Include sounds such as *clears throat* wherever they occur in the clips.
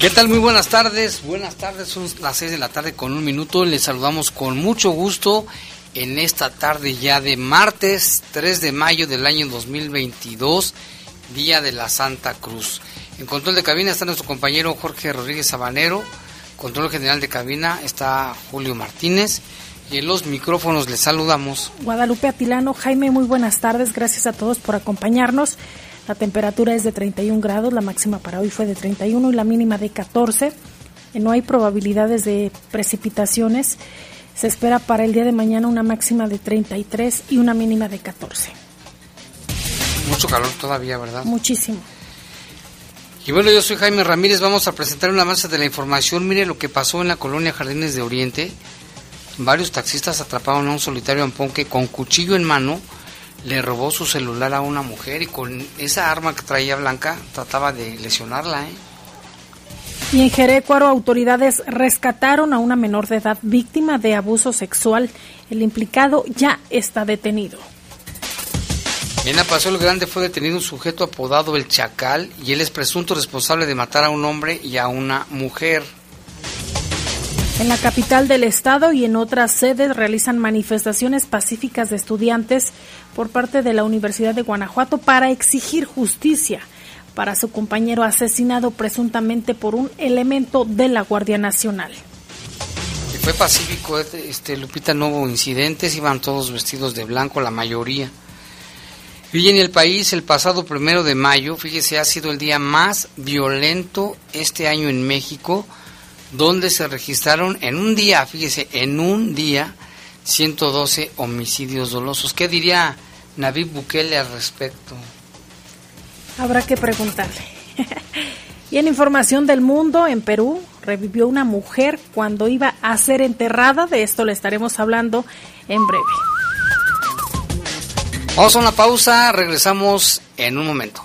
¿Qué tal? Muy buenas tardes. Buenas tardes, son las 6 de la tarde con un minuto. Les saludamos con mucho gusto en esta tarde ya de martes 3 de mayo del año 2022, Día de la Santa Cruz. En control de cabina está nuestro compañero Jorge Rodríguez Sabanero. Control general de cabina está Julio Martínez. Y en los micrófonos les saludamos. Guadalupe Atilano, Jaime, muy buenas tardes. Gracias a todos por acompañarnos. La temperatura es de 31 grados, la máxima para hoy fue de 31 y la mínima de 14. No hay probabilidades de precipitaciones. Se espera para el día de mañana una máxima de 33 y una mínima de 14. Mucho calor todavía, ¿verdad? Muchísimo. Y bueno, yo soy Jaime Ramírez, vamos a presentar una avance de la información. Mire lo que pasó en la colonia Jardines de Oriente. Varios taxistas atraparon a un solitario ampón que con cuchillo en mano le robó su celular a una mujer y con esa arma que traía Blanca trataba de lesionarla. ¿eh? Y en Jerecuaro, autoridades rescataron a una menor de edad víctima de abuso sexual. El implicado ya está detenido. En Paso el Grande fue detenido un sujeto apodado El Chacal y él es presunto responsable de matar a un hombre y a una mujer. En la capital del estado y en otras sedes realizan manifestaciones pacíficas de estudiantes por parte de la Universidad de Guanajuato para exigir justicia para su compañero asesinado presuntamente por un elemento de la Guardia Nacional. fue pacífico, este Lupita, no hubo incidentes, iban todos vestidos de blanco, la mayoría. Y en el país, el pasado primero de mayo, fíjese, ha sido el día más violento este año en México, donde se registraron en un día, fíjese, en un día, 112 homicidios dolosos. ¿Qué diría Navid Bukele al respecto? Habrá que preguntarle. *laughs* y en información del mundo, en Perú, revivió una mujer cuando iba a ser enterrada. De esto le estaremos hablando en breve. Vamos a una pausa, regresamos en un momento.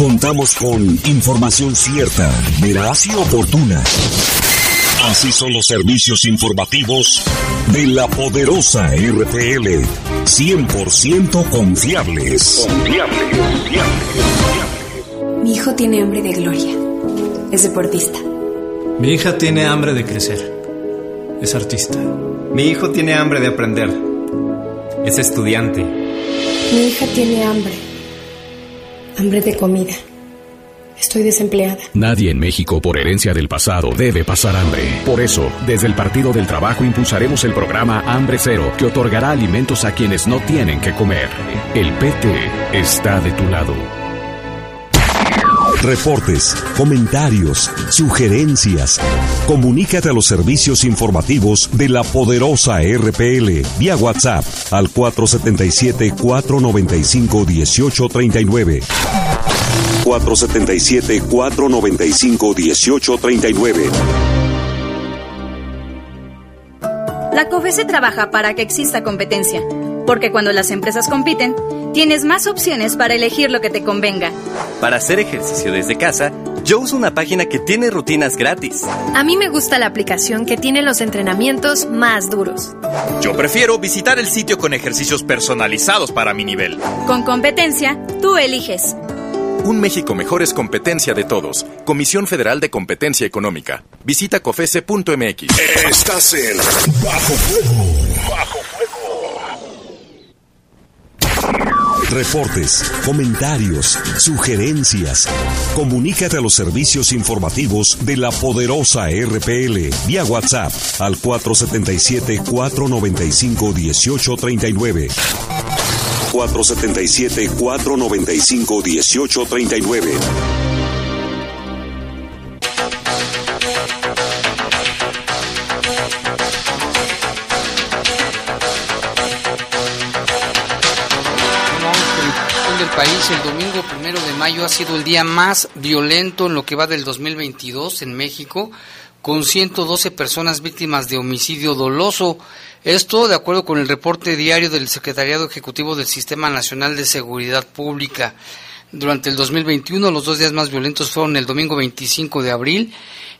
Contamos con información cierta, veraz y oportuna. Así son los servicios informativos de la poderosa RPL. 100% confiables. Confiables, confiables, Mi hijo tiene hambre de gloria. Es deportista. Mi hija tiene hambre de crecer. Es artista. Mi hijo tiene hambre de aprender. Es estudiante. Mi hija tiene hambre hambre de comida. Estoy desempleada. Nadie en México por herencia del pasado debe pasar hambre. Por eso, desde el Partido del Trabajo impulsaremos el programa Hambre Cero, que otorgará alimentos a quienes no tienen que comer. El PT está de tu lado. Reportes, comentarios, sugerencias. Comunícate a los servicios informativos de la poderosa RPL vía WhatsApp al 477-495-1839. 477-495-1839. La COFESE trabaja para que exista competencia, porque cuando las empresas compiten, tienes más opciones para elegir lo que te convenga. Para hacer ejercicio desde casa, yo uso una página que tiene rutinas gratis. A mí me gusta la aplicación que tiene los entrenamientos más duros. Yo prefiero visitar el sitio con ejercicios personalizados para mi nivel. Con competencia, tú eliges. Un México mejor es competencia de todos. Comisión Federal de Competencia Económica. Visita cofese.mx. Estás en Bajo Fuego. Bajo Reportes, comentarios, sugerencias. Comunícate a los servicios informativos de la poderosa RPL vía WhatsApp al 477-495-1839. 477-495-1839. del país, el domingo primero de mayo ha sido el día más violento en lo que va del 2022 en México, con 112 personas víctimas de homicidio doloso. Esto de acuerdo con el reporte diario del Secretariado Ejecutivo del Sistema Nacional de Seguridad Pública. Durante el 2021 los dos días más violentos fueron el domingo 25 de abril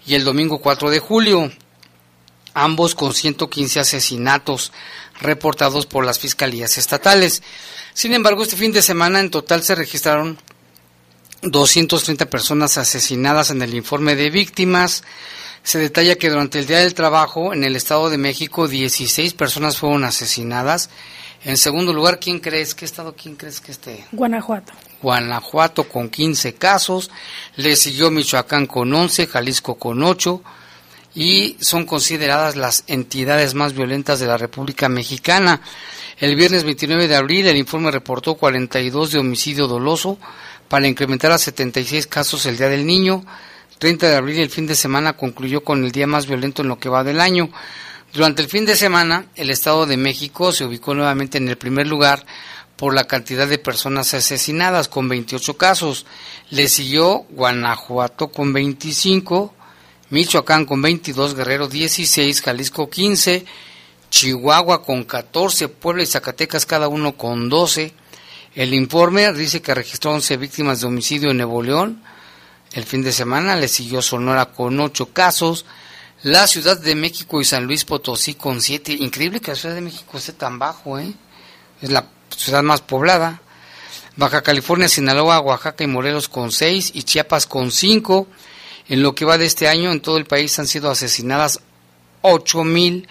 y el domingo 4 de julio, ambos con 115 asesinatos reportados por las fiscalías estatales. Sin embargo, este fin de semana en total se registraron 230 personas asesinadas en el informe de víctimas. Se detalla que durante el Día del Trabajo en el Estado de México 16 personas fueron asesinadas. En segundo lugar, ¿quién crees? ¿Qué estado quién crees que esté? Guanajuato. Guanajuato con 15 casos, le siguió Michoacán con 11, Jalisco con 8 y son consideradas las entidades más violentas de la República Mexicana. El viernes 29 de abril el informe reportó 42 de homicidio doloso para incrementar a 76 casos el Día del Niño. 30 de abril el fin de semana concluyó con el día más violento en lo que va del año. Durante el fin de semana el Estado de México se ubicó nuevamente en el primer lugar por la cantidad de personas asesinadas con 28 casos. Le siguió Guanajuato con 25, Michoacán con 22, Guerrero 16, Jalisco 15, Chihuahua con 14, Puebla y Zacatecas cada uno con 12. El informe dice que registró 11 víctimas de homicidio en Nuevo León. El fin de semana le siguió Sonora con 8 casos. La Ciudad de México y San Luis Potosí con 7. Increíble que la Ciudad de México esté tan bajo, ¿eh? Es la ciudad más poblada. Baja California, Sinaloa, Oaxaca y Morelos con 6 y Chiapas con 5. En lo que va de este año, en todo el país han sido asesinadas 8.000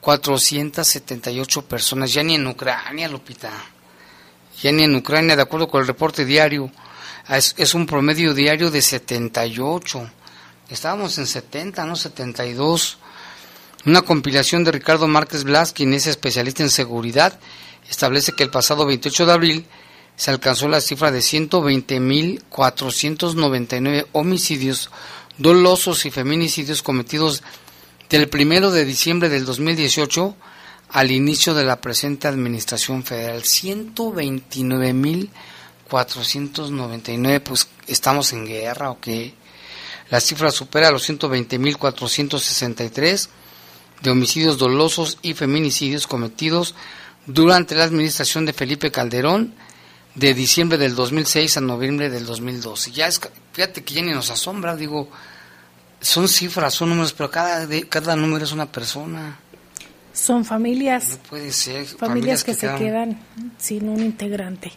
478 personas, ya ni en Ucrania, Lupita. Ya ni en Ucrania, de acuerdo con el reporte diario, es, es un promedio diario de 78. Estábamos en 70, no 72. Una compilación de Ricardo Márquez Blas, quien es especialista en seguridad, establece que el pasado 28 de abril se alcanzó la cifra de 120.499 homicidios dolosos y feminicidios cometidos del primero de diciembre del 2018 al inicio de la presente administración federal. 129.499, pues estamos en guerra o qué. La cifra supera los 120.463 de homicidios dolosos y feminicidios cometidos durante la administración de Felipe Calderón de diciembre del 2006 a noviembre del 2012. Ya es, fíjate que ya ni nos asombra, digo, son cifras, son números, pero cada, cada número es una persona. Son familias. No puede ser. Familias, que, se quedan sin un integrante.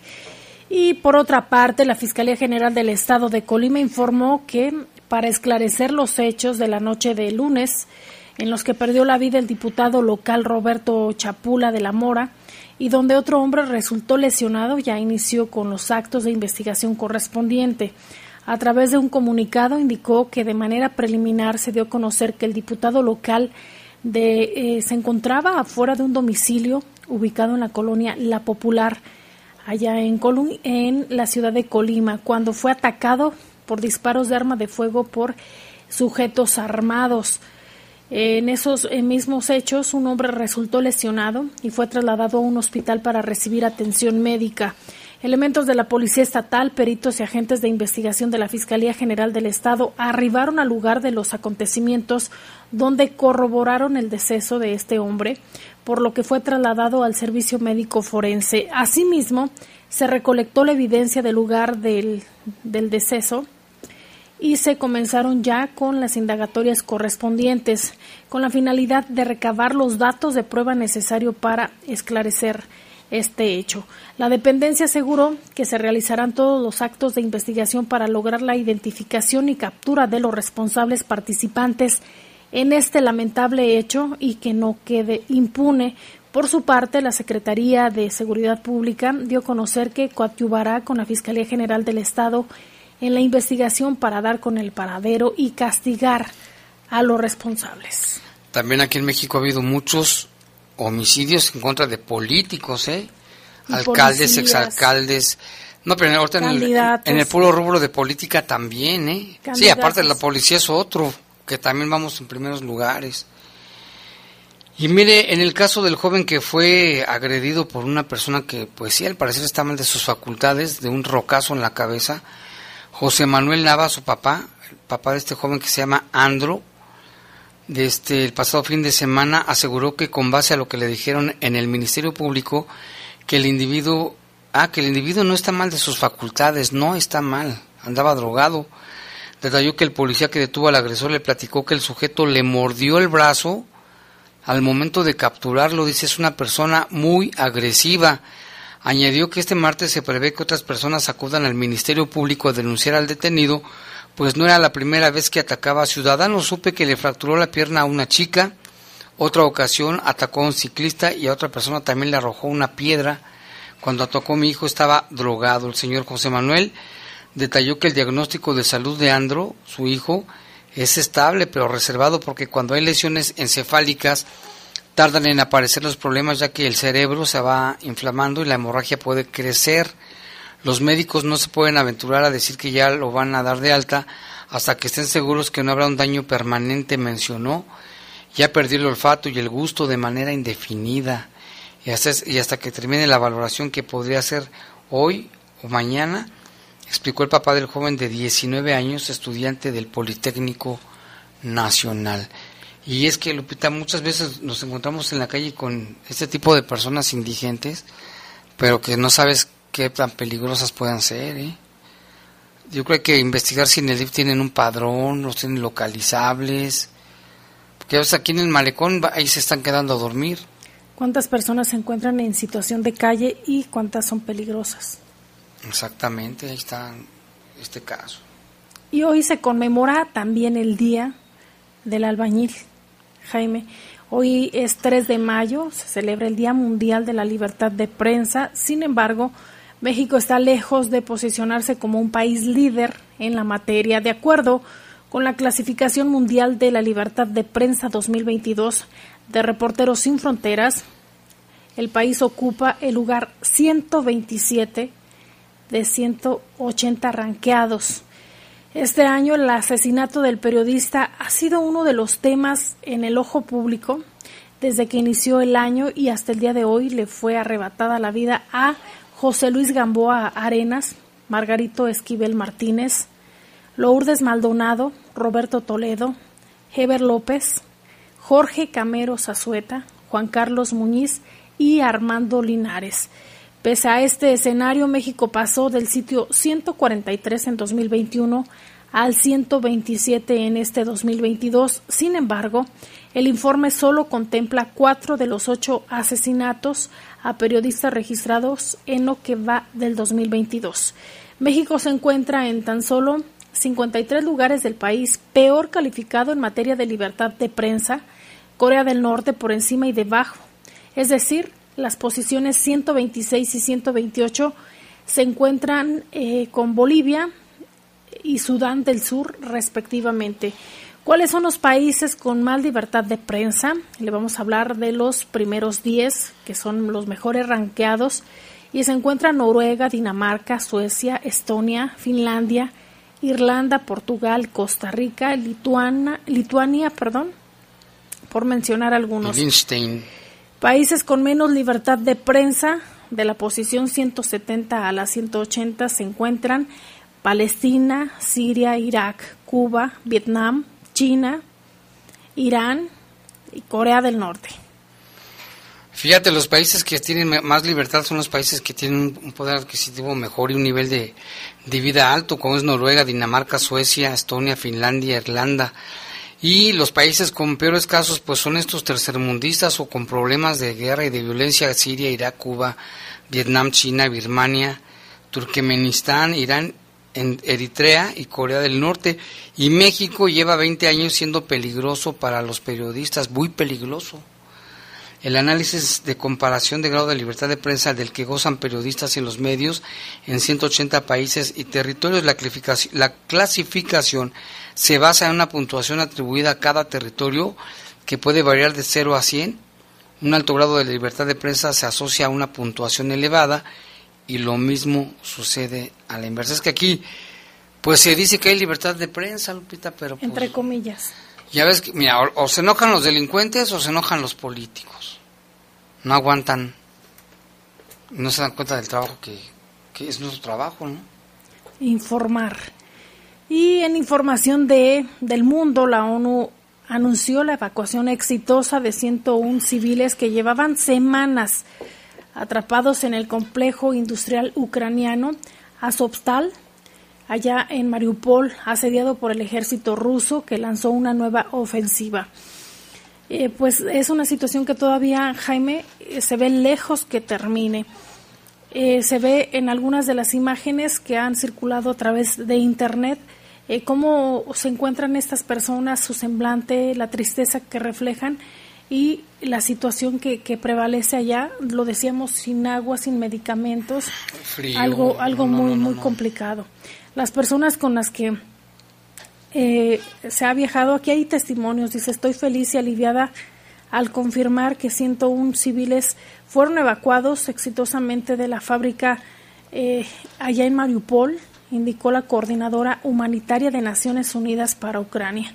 Y por otra parte, la Fiscalía General del Estado de Colima informó que para esclarecer los hechos de la noche de lunes, en los que perdió la vida el diputado local Roberto Chapula de la Mora, y donde otro hombre resultó lesionado, ya inició con los actos de investigación correspondiente. A través de un comunicado indicó que de manera preliminar se dio a conocer que el diputado local de, eh, se encontraba afuera de un domicilio ubicado en la colonia La Popular, allá en, en la ciudad de Colima, cuando fue atacado por disparos de arma de fuego por sujetos armados. En esos mismos hechos, un hombre resultó lesionado y fue trasladado a un hospital para recibir atención médica. Elementos de la Policía Estatal, peritos y agentes de investigación de la Fiscalía General del Estado arribaron al lugar de los acontecimientos donde corroboraron el deceso de este hombre, por lo que fue trasladado al servicio médico forense. Asimismo, se recolectó la evidencia del lugar del, del deceso y se comenzaron ya con las indagatorias correspondientes, con la finalidad de recabar los datos de prueba necesarios para esclarecer este hecho. La dependencia aseguró que se realizarán todos los actos de investigación para lograr la identificación y captura de los responsables participantes en este lamentable hecho y que no quede impune. Por su parte, la Secretaría de Seguridad Pública dio a conocer que coadyuvará con la Fiscalía General del Estado en la investigación para dar con el paradero y castigar a los responsables. También aquí en México ha habido muchos homicidios en contra de políticos, ¿eh? Alcaldes, exalcaldes. No, pero ahorita en el, en el, puro rubro de política también, ¿eh? Sí, aparte de la policía es otro, que también vamos en primeros lugares. Y mire, en el caso del joven que fue agredido por una persona que, pues sí, al parecer está mal de sus facultades, de un rocazo en la cabeza, José Manuel Nava, su papá, el papá de este joven que se llama Andro, de este, el pasado fin de semana aseguró que con base a lo que le dijeron en el Ministerio Público, que el individuo, ah, que el individuo no está mal de sus facultades, no está mal, andaba drogado. Detalló que el policía que detuvo al agresor le platicó que el sujeto le mordió el brazo al momento de capturarlo, dice es una persona muy agresiva. Añadió que este martes se prevé que otras personas acudan al Ministerio Público a denunciar al detenido pues no era la primera vez que atacaba a ciudadanos. Supe que le fracturó la pierna a una chica, otra ocasión atacó a un ciclista y a otra persona también le arrojó una piedra. Cuando atacó a mi hijo estaba drogado. El señor José Manuel detalló que el diagnóstico de salud de Andro, su hijo, es estable pero reservado porque cuando hay lesiones encefálicas tardan en aparecer los problemas ya que el cerebro se va inflamando y la hemorragia puede crecer. Los médicos no se pueden aventurar a decir que ya lo van a dar de alta hasta que estén seguros que no habrá un daño permanente, mencionó. Ya perdió el olfato y el gusto de manera indefinida. Y hasta, y hasta que termine la valoración que podría ser hoy o mañana, explicó el papá del joven de 19 años, estudiante del Politécnico Nacional. Y es que, Lupita, muchas veces nos encontramos en la calle con este tipo de personas indigentes, pero que no sabes qué tan peligrosas puedan ser. ¿eh? Yo creo que investigar si en el DIF tienen un padrón, los tienen localizables. Porque aquí en el malecón ahí se están quedando a dormir. ¿Cuántas personas se encuentran en situación de calle y cuántas son peligrosas? Exactamente, ahí está este caso. Y hoy se conmemora también el Día del Albañil, Jaime. Hoy es 3 de mayo, se celebra el Día Mundial de la Libertad de Prensa. Sin embargo, México está lejos de posicionarse como un país líder en la materia. De acuerdo con la clasificación mundial de la libertad de prensa 2022 de Reporteros Sin Fronteras, el país ocupa el lugar 127 de 180 ranqueados. Este año el asesinato del periodista ha sido uno de los temas en el ojo público desde que inició el año y hasta el día de hoy le fue arrebatada la vida a José Luis Gamboa Arenas, Margarito Esquivel Martínez, Lourdes Maldonado, Roberto Toledo, Heber López, Jorge Camero Zazueta, Juan Carlos Muñiz y Armando Linares. Pese a este escenario, México pasó del sitio 143 en 2021 al 127 en este 2022. Sin embargo, el informe solo contempla cuatro de los ocho asesinatos a periodistas registrados en lo que va del 2022. México se encuentra en tan solo 53 lugares del país peor calificado en materia de libertad de prensa, Corea del Norte por encima y debajo. Es decir, las posiciones 126 y 128 se encuentran eh, con Bolivia, y Sudán del Sur, respectivamente. ¿Cuáles son los países con más libertad de prensa? Le vamos a hablar de los primeros 10, que son los mejores ranqueados, y se encuentran Noruega, Dinamarca, Suecia, Estonia, Finlandia, Irlanda, Portugal, Costa Rica, Lituania, Lituania perdón, por mencionar algunos. Países con menos libertad de prensa, de la posición 170 a la 180 se encuentran Palestina, Siria, Irak, Cuba, Vietnam, China, Irán y Corea del Norte. Fíjate, los países que tienen más libertad son los países que tienen un poder adquisitivo mejor y un nivel de, vida alto, como es Noruega, Dinamarca, Suecia, Estonia, Finlandia, Irlanda. Y los países con peores casos pues son estos tercermundistas o con problemas de guerra y de violencia, Siria, Irak, Cuba, Vietnam, China, Birmania, Turkmenistán, Irán, Eritrea y Corea del Norte. Y México lleva 20 años siendo peligroso para los periodistas, muy peligroso. El análisis de comparación de grado de libertad de prensa del que gozan periodistas en los medios en 180 países y territorios, la clasificación, la clasificación se basa en una puntuación atribuida a cada territorio que puede variar de 0 a 100. Un alto grado de libertad de prensa se asocia a una puntuación elevada y lo mismo sucede a la inversa. Es que aquí, pues se dice que hay libertad de prensa, Lupita, pero... Pues, Entre comillas. Ya ves, que, mira, o, se enojan los delincuentes o se enojan los políticos. No aguantan, no se dan cuenta del trabajo que, que es nuestro trabajo, ¿no? Informar. Y en información de, del mundo, la ONU anunció la evacuación exitosa de 101 civiles que llevaban semanas atrapados en el complejo industrial ucraniano Azovstal, allá en Mariupol, asediado por el ejército ruso que lanzó una nueva ofensiva. Eh, pues es una situación que todavía, Jaime, eh, se ve lejos que termine. Eh, se ve en algunas de las imágenes que han circulado a través de Internet cómo se encuentran estas personas, su semblante, la tristeza que reflejan y la situación que, que prevalece allá, lo decíamos, sin agua, sin medicamentos, algo, algo muy, muy complicado. Las personas con las que eh, se ha viajado, aquí hay testimonios, dice, estoy feliz y aliviada al confirmar que 101 civiles fueron evacuados exitosamente de la fábrica eh, allá en Mariupol, indicó la coordinadora humanitaria de Naciones Unidas para Ucrania.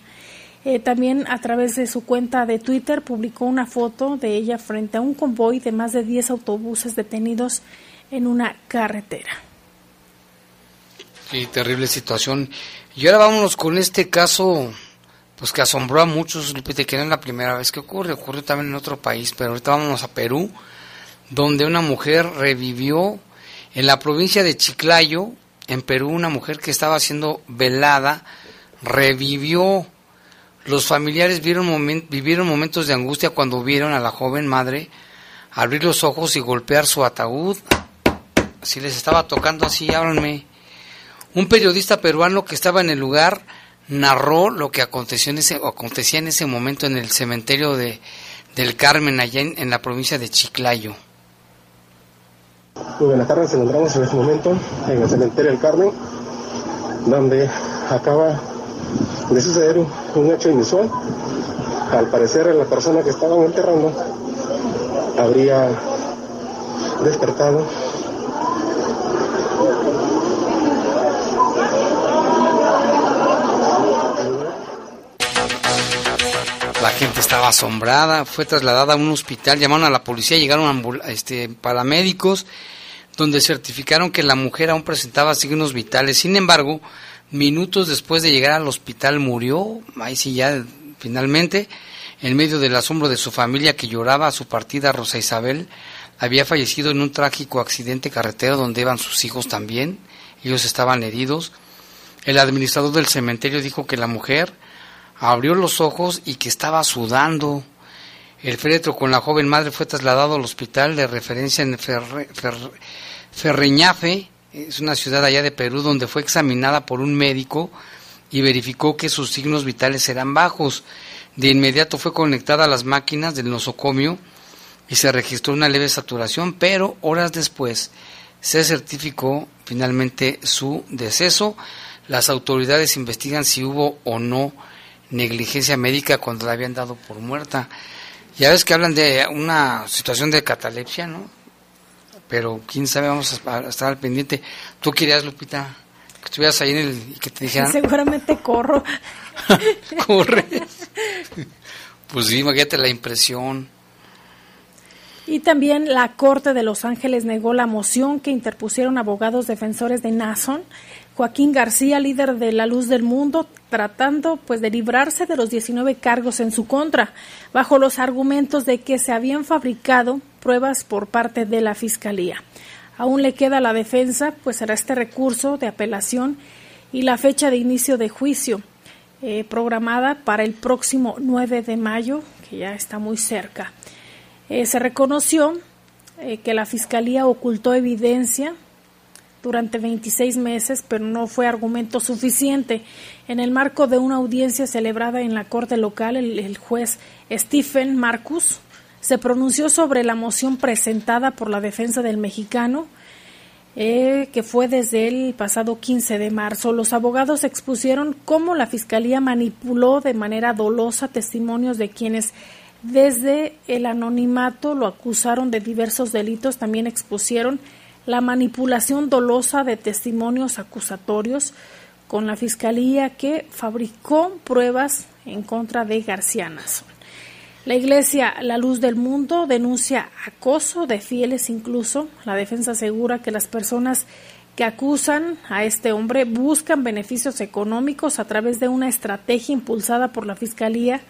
Eh, también a través de su cuenta de Twitter publicó una foto de ella frente a un convoy de más de 10 autobuses detenidos en una carretera. Qué terrible situación. Y ahora vámonos con este caso, pues que asombró a muchos, que no es la primera vez que ocurre, ocurrió también en otro país, pero ahorita vámonos a Perú, donde una mujer revivió en la provincia de Chiclayo, en Perú una mujer que estaba siendo velada revivió. Los familiares vieron vivieron momentos de angustia cuando vieron a la joven madre abrir los ojos y golpear su ataúd. Si les estaba tocando así, háblanme. Un periodista peruano que estaba en el lugar narró lo que aconteció en ese, acontecía en ese momento en el cementerio de, del Carmen, allá en la provincia de Chiclayo. Muy buenas tardes, nos encontramos en este momento en el cementerio del Carmen, donde acaba de suceder un, hecho inusual. Al parecer la persona que estaban enterrando habría despertado La gente estaba asombrada, fue trasladada a un hospital, llamaron a la policía, llegaron este, paramédicos, donde certificaron que la mujer aún presentaba signos vitales. Sin embargo, minutos después de llegar al hospital murió, ahí sí ya finalmente, en medio del asombro de su familia que lloraba a su partida, Rosa Isabel había fallecido en un trágico accidente carretero donde iban sus hijos también, ellos estaban heridos. El administrador del cementerio dijo que la mujer abrió los ojos y que estaba sudando. El féretro con la joven madre fue trasladado al hospital de referencia en Ferreñafe, es una ciudad allá de Perú, donde fue examinada por un médico y verificó que sus signos vitales eran bajos. De inmediato fue conectada a las máquinas del nosocomio y se registró una leve saturación, pero horas después se certificó finalmente su deceso. Las autoridades investigan si hubo o no negligencia médica cuando la habían dado por muerta. Ya ves que hablan de una situación de catalepsia, ¿no? Pero quién sabe, vamos a estar al pendiente. ¿Tú querías, Lupita, que estuvieras ahí en el, y que te dijeran? Seguramente corro. *laughs* Corre. pues sí, imagínate la impresión. Y también la Corte de Los Ángeles negó la moción que interpusieron abogados defensores de Nason Joaquín García, líder de La Luz del Mundo, tratando pues de librarse de los 19 cargos en su contra, bajo los argumentos de que se habían fabricado pruebas por parte de la Fiscalía. Aún le queda la defensa, pues será este recurso de apelación y la fecha de inicio de juicio. eh, programada para el próximo 9 de mayo, que ya está muy cerca. Eh, se reconoció eh, que la Fiscalía ocultó evidencia durante 26 meses, pero no fue argumento suficiente. En el marco de una audiencia celebrada en la Corte local, el, juez Stephen Marcus se pronunció sobre la moción presentada por la defensa del mexicano, eh, que fue desde el pasado 15 de marzo. Los abogados expusieron cómo la Fiscalía manipuló de manera dolosa testimonios de quienes desde el anonimato lo acusaron de diversos delitos, también expusieron la manipulación dolosa de testimonios acusatorios con la Fiscalía que fabricó pruebas en contra de García La Iglesia La Luz del Mundo denuncia acoso de fieles incluso. La defensa asegura que las personas que acusan a este hombre buscan beneficios económicos a través de una estrategia impulsada por la Fiscalía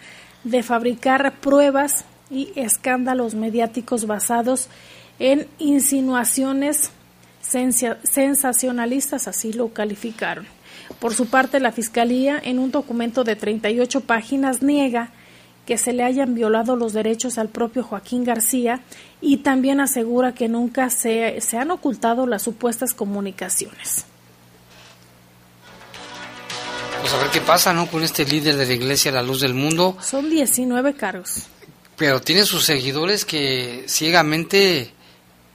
de fabricar pruebas y escándalos mediáticos basados en insinuaciones sensacionalistas, así lo calificaron. Por su parte, la Fiscalía, en un documento de 38 páginas, niega que se le hayan violado los derechos al propio Joaquín García y también asegura que nunca se, se han ocultado las supuestas comunicaciones. Pues a ver qué pasa, ¿no? Con este líder de la iglesia La Luz del Mundo. Son 19 cargos. Pero tiene sus seguidores que ciegamente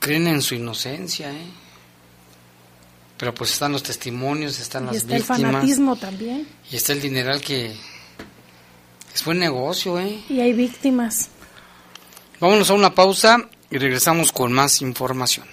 creen en su inocencia, ¿eh? Pero pues están los testimonios, están las está el fanatismo también. Y está el dineral que es buen negocio, ¿eh? Y hay víctimas. Vámonos a una pausa y regresamos con más información.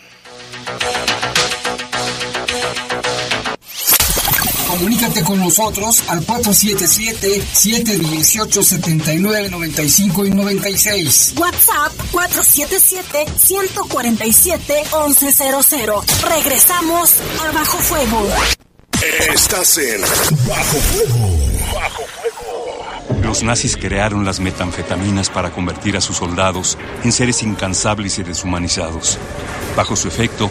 Comunícate con nosotros al 477-718-7995 y 96. WhatsApp 477-147-1100. Regresamos a Bajo Fuego. Estás en Bajo Fuego. Bajo Fuego. Los nazis crearon las metanfetaminas para convertir a sus soldados en seres incansables y deshumanizados. Bajo su efecto,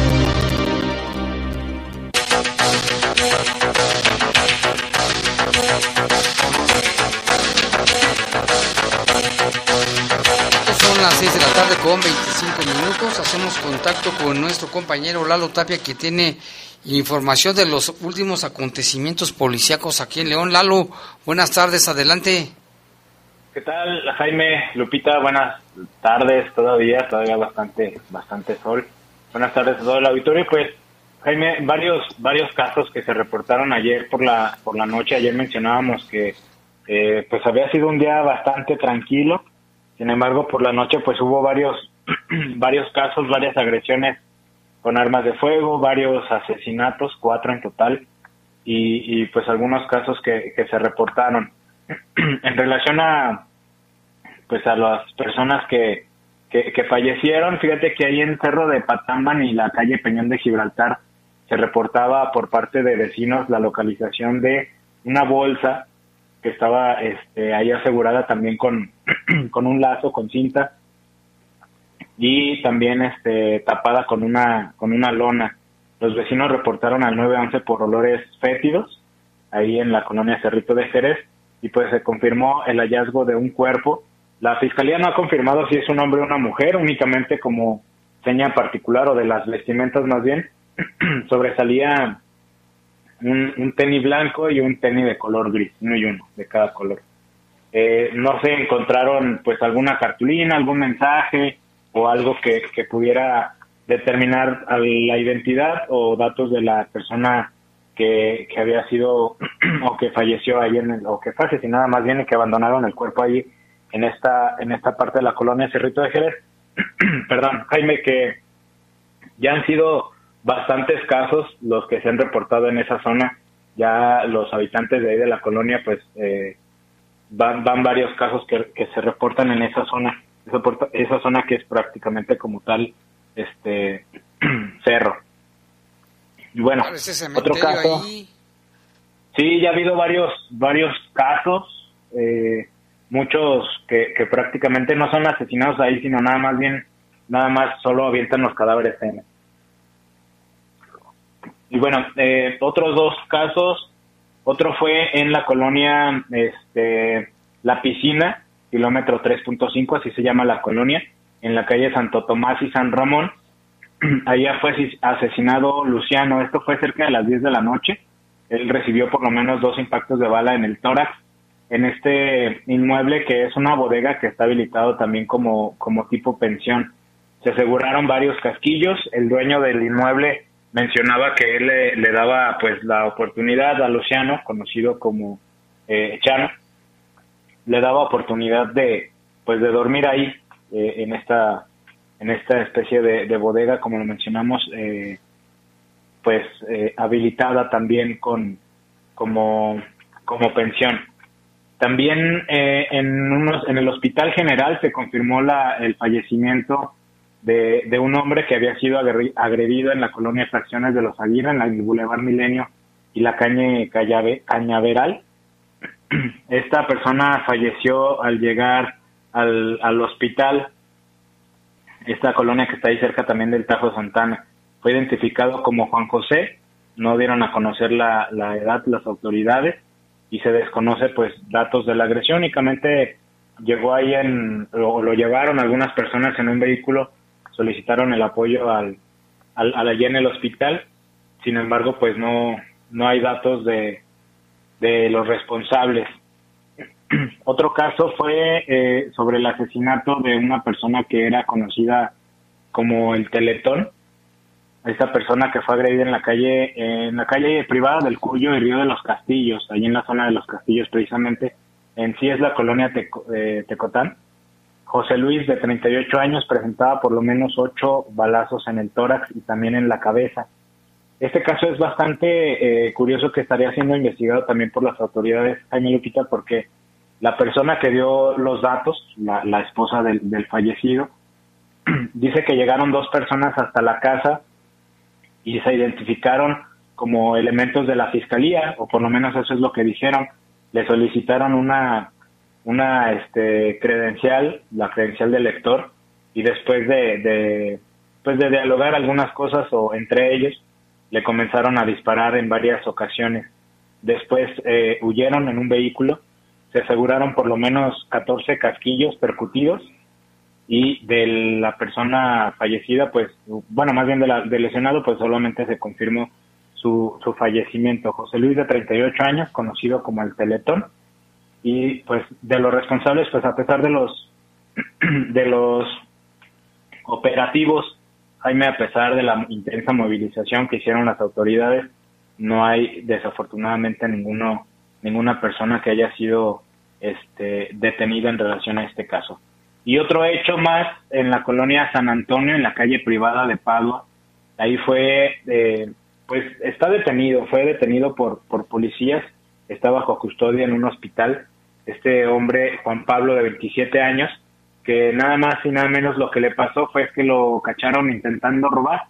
Tarde con 25 minutos. Hacemos contacto con nuestro compañero Lalo Tapia que tiene información de los últimos acontecimientos policíacos aquí en León. Lalo, buenas tardes, adelante. ¿Qué tal, Jaime? Lupita, buenas tardes todavía, todavía bastante bastante sol. Buenas tardes a todo el auditorio. Pues, Jaime, varios varios casos que se reportaron ayer por la por la noche. Ayer mencionábamos que eh, pues había sido un día bastante tranquilo sin embargo, por la noche pues hubo varios, *clears throat* varios casos, varias agresiones con armas de fuego, varios asesinatos, cuatro en total, y, pues algunos casos que, se reportaron. *clears throat* en relación a pues a las personas que, que, que fallecieron. Fíjate que ahí en Cerro de Patamban y la calle Peñón de Gibraltar se reportaba por parte de vecinos la localización de una bolsa que estaba este, ahí asegurada también con, *clears throat* con un lazo, con cinta y también este, tapada con una, con una lona. Los vecinos reportaron al 911 por olores fétidos ahí en la colonia Cerrito de Jerez y pues se confirmó el hallazgo de un cuerpo. La fiscalía no ha confirmado si es un hombre o una mujer, únicamente como seña particular o de las vestimentas más bien, *clears throat* sobresalía un, tenis blanco y un tenis de color gris, uno y uno, de cada color. Eh, no se encontraron pues alguna cartulina, algún mensaje o algo que, que pudiera determinar la identidad o datos de la persona que, que había sido *clears throat* o que falleció ahí en el, o que fue asesinada más bien y que abandonaron el cuerpo ahí en esta en esta parte de la colonia Cerrito de Jerez. *clears throat* Perdón, Jaime, que ya han sido bastantes casos los que se han reportado en esa zona. Ya los habitantes de ahí de la colonia, pues, eh, van, van varios casos que, que se reportan en esa zona. Esa, esa zona que es prácticamente como tal este *clears throat* cerro. Y bueno, otro caso. Sí, ya ha habido varios varios casos, eh, muchos que, que prácticamente no son asesinados ahí, sino nada más bien, nada más solo avientan los cadáveres en, y bueno, eh, otros dos casos, otro fue en la colonia este, La Piscina, kilómetro 3.5, así se llama la colonia, en la calle Santo Tomás y San Ramón. *clears throat* Allá fue asesinado Luciano, esto fue cerca de las 10 de la noche. Él recibió por lo menos dos impactos de bala en el tórax en este inmueble que es una bodega que está habilitado también como, como tipo pensión. Se aseguraron varios casquillos, el dueño del inmueble mencionaba que él le, daba pues la oportunidad a Luciano, conocido como eh, Chano, le daba oportunidad de pues de dormir ahí eh, en esta en esta especie de, bodega como lo mencionamos eh, pues eh, habilitada también con como como pensión. También en unos en el hospital general se confirmó la el fallecimiento de, un hombre que había sido agredido en la colonia Fracciones de los Aguirre, en el Boulevard Milenio y la calle Cañaveral. *clears throat* Esta persona falleció al llegar al, al hospital, esta colonia que está ahí cerca también del Tajo Santana. Fue identificado como Juan José, no dieron a conocer la, la edad las autoridades y se desconoce pues datos de la agresión, únicamente llegó ahí en, o lo llevaron algunas personas en un vehículo solicitaron el apoyo al, al, allá en el hospital, sin embargo, pues no, no hay datos de, de los responsables. *clears throat* Otro caso fue eh, sobre el asesinato de una persona que era conocida como el Teletón. Esta persona que fue agredida en la calle, en la calle privada del Cuyo y Río de los Castillos, allí en la zona de los Castillos precisamente, en sí es la colonia eh, Tecotán. José Luis, de 38 años, presentaba por lo menos ocho balazos en el tórax y también en la cabeza. Este caso es bastante eh, curioso que estaría siendo investigado también por las autoridades, Jaime Lupita, porque la persona que dio los datos, la, esposa del, del, fallecido, *clears throat* dice que llegaron dos personas hasta la casa y se identificaron como elementos de la fiscalía, o por lo menos eso es lo que dijeron. Le solicitaron una una este, credencial, la credencial del lector, y después de, de, pues de dialogar algunas cosas o entre ellos, le comenzaron a disparar en varias ocasiones. Después eh, huyeron en un vehículo, se aseguraron por lo menos 14 casquillos percutidos y de la persona fallecida, pues, bueno, más bien de del lesionado, pues solamente se confirmó su, su fallecimiento. José Luis, de 38 años, conocido como el Teletón, y pues de los responsables pues a pesar de los *clears throat* de los operativos Jaime a pesar de la intensa movilización que hicieron las autoridades no hay desafortunadamente ninguno ninguna persona que haya sido este detenida en relación a este caso. Y otro hecho más en la colonia San Antonio en la calle privada de Padua ahí fue eh, pues está detenido fue detenido por por policías está bajo custodia en un hospital este hombre, Juan Pablo, de 27 años, que nada más y nada menos lo que le pasó fue que lo cacharon intentando robar.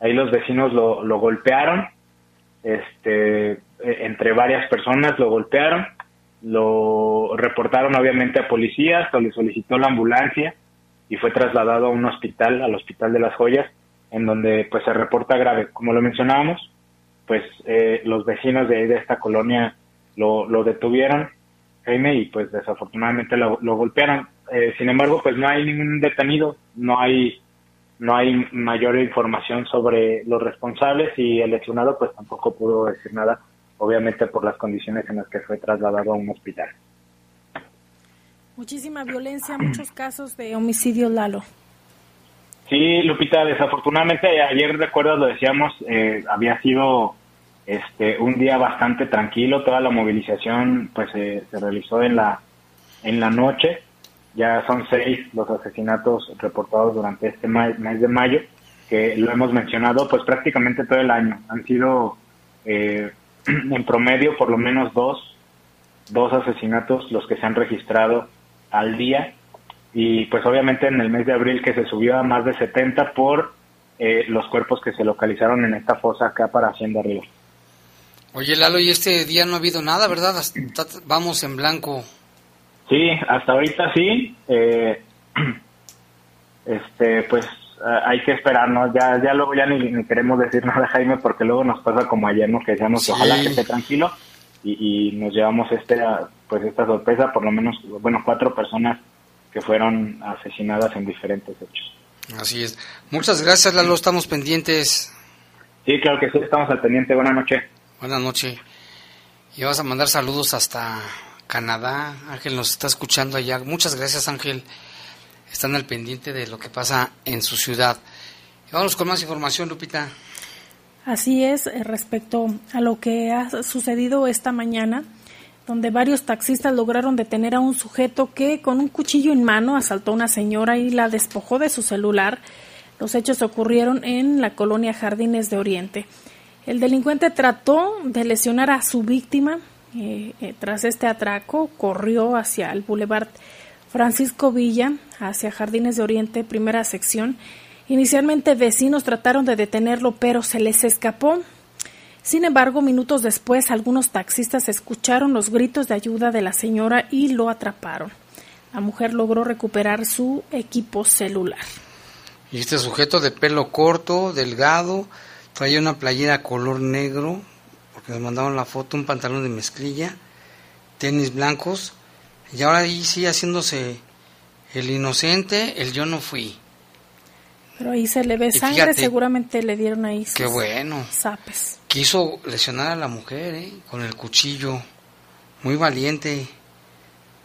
Ahí los vecinos lo, lo golpearon, este, e, entre varias personas lo golpearon, lo reportaron obviamente a policías, o le solicitó la ambulancia y fue trasladado a un hospital, al Hospital de las Joyas, en donde pues se reporta grave. Como lo mencionábamos, pues eh, los vecinos de, de esta colonia lo, lo detuvieron, Jaime, y pues desafortunadamente lo, lo golpearon. Eh, sin embargo, pues no hay ningún detenido, no hay no hay mayor información sobre los responsables y el lesionado pues tampoco pudo decir nada, obviamente por las condiciones en las que fue trasladado a un hospital. Muchísima violencia, muchos casos de homicidio, Lalo. Sí, Lupita, desafortunadamente ayer recuerdas lo decíamos, eh, había sido este un día bastante tranquilo, toda la movilización pues se realizó en la en la noche ya son seis los asesinatos reportados durante este mes de mayo, que lo hemos mencionado pues prácticamente todo el año. Han sido eh, *clears throat* en promedio por lo menos dos, dos asesinatos los que se han registrado al día y pues obviamente en el mes de abril que se subió a más de 70 por eh, los cuerpos que se localizaron en esta fosa acá para Hacienda Río. Oye Lalo, y este día no ha habido nada, ¿verdad? Vamos en blanco. Sí, hasta ahorita sí. Eh, *clears throat* este, pues hay que esperarnos. Ya, ya luego ya ni, queremos decir *laughs* nada, Jaime, porque luego nos pasa como ayer, ¿no? Que decíamos, ojalá que esté tranquilo y, y, nos llevamos este, pues esta sorpresa, por lo menos, bueno, cuatro personas que fueron asesinadas en diferentes hechos. Así es. Muchas gracias, Lalo. Estamos pendientes. Sí, claro que sí, estamos al pendiente. Buenas noches. Buenas noches. Y vas a mandar saludos hasta Canadá. Ángel nos está escuchando allá. Muchas gracias, Ángel. Están al pendiente de lo que pasa en su ciudad. vamos con más información, Lupita. Así es, eh, respecto a lo que ha sucedido esta mañana, donde varios taxistas lograron detener a un sujeto que con un cuchillo en mano asaltó a una señora y la despojó de su celular. Los hechos ocurrieron en la colonia Jardines de Oriente. El delincuente trató de lesionar a su víctima, eh, eh, tras este atraco, corrió hacia el Boulevard Francisco Villa, hacia Jardines de Oriente, primera sección. Inicialmente vecinos trataron de detenerlo, pero se les escapó. Sin embargo, minutos después, algunos taxistas escucharon los gritos de ayuda de la señora y lo atraparon. La mujer logró recuperar su equipo celular. Y este sujeto de pelo corto, delgado, traía una playera color negro, que nos mandaron la foto, un pantalón de mezclilla, tenis blancos, y ahora ahí sí haciéndose el inocente, el yo no fui. Pero ahí se le ve sangre, seguramente le dieron ahí qué bueno. zapes. Quiso lesionar a la mujer, ¿eh? Con el cuchillo. Muy valiente.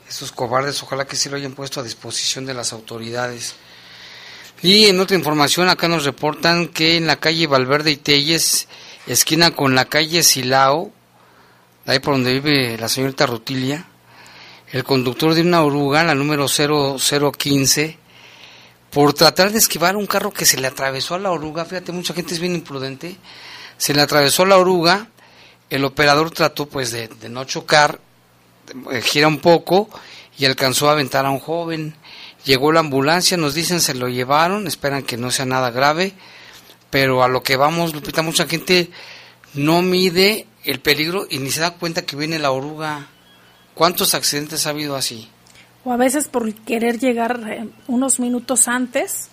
Esos cobardes, ojalá que se lo hayan puesto a disposición de las autoridades. Y en otra información, acá nos reportan que en la calle Valverde y Telles esquina con la calle Silao, ahí por donde vive la señorita Rutilia, el conductor de una oruga, la número 0015, por tratar de esquivar un carro que se le atravesó a la oruga, fíjate, mucha gente es bien imprudente, se le atravesó la oruga, el operador trató pues de, de no chocar, eh, gira un poco y alcanzó a aventar a un joven. Llegó la ambulancia, nos dicen se lo llevaron, esperan que no sea nada grave pero a lo que vamos, Lupita, mucha gente no mide el peligro y ni se da cuenta que viene la oruga. ¿Cuántos accidentes ha habido así? O a veces por querer llegar eh, unos minutos antes,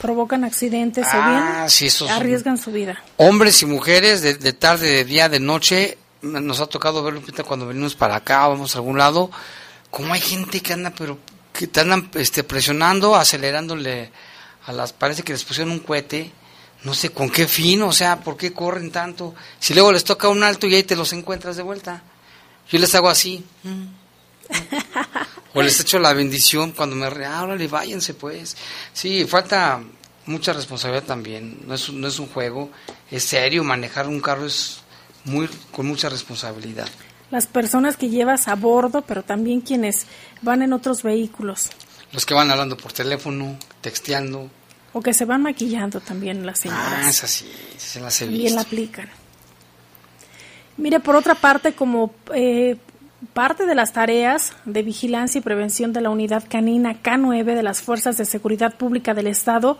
provocan accidentes o bien sí, arriesgan su vida. Hombres y mujeres de, tarde, de día, de noche, nos ha tocado ver, Lupita, cuando venimos para acá, vamos a algún lado, como hay gente que anda, pero que te andan este, presionando, acelerándole a las, parece que les pusieron un cohete no sé con qué fin, o sea, ¿por qué corren tanto? Si luego les toca un alto y ahí te los encuentras de vuelta. Yo les hago así. o les *laughs* echo la bendición cuando me re, ah, váyanse pues. Sí, falta mucha responsabilidad también. No es, no es un juego, es serio. Manejar un carro es muy con mucha responsabilidad. Las personas que llevas a bordo, pero también quienes van en otros vehículos. Los que van hablando por teléfono, texteando. O que se van maquillando también las señoras. Ah, es así, se las he Bien la aplican. Mire, por otra parte, como eh, parte de las tareas de vigilancia y prevención de la unidad canina K9 de las Fuerzas de Seguridad Pública del Estado,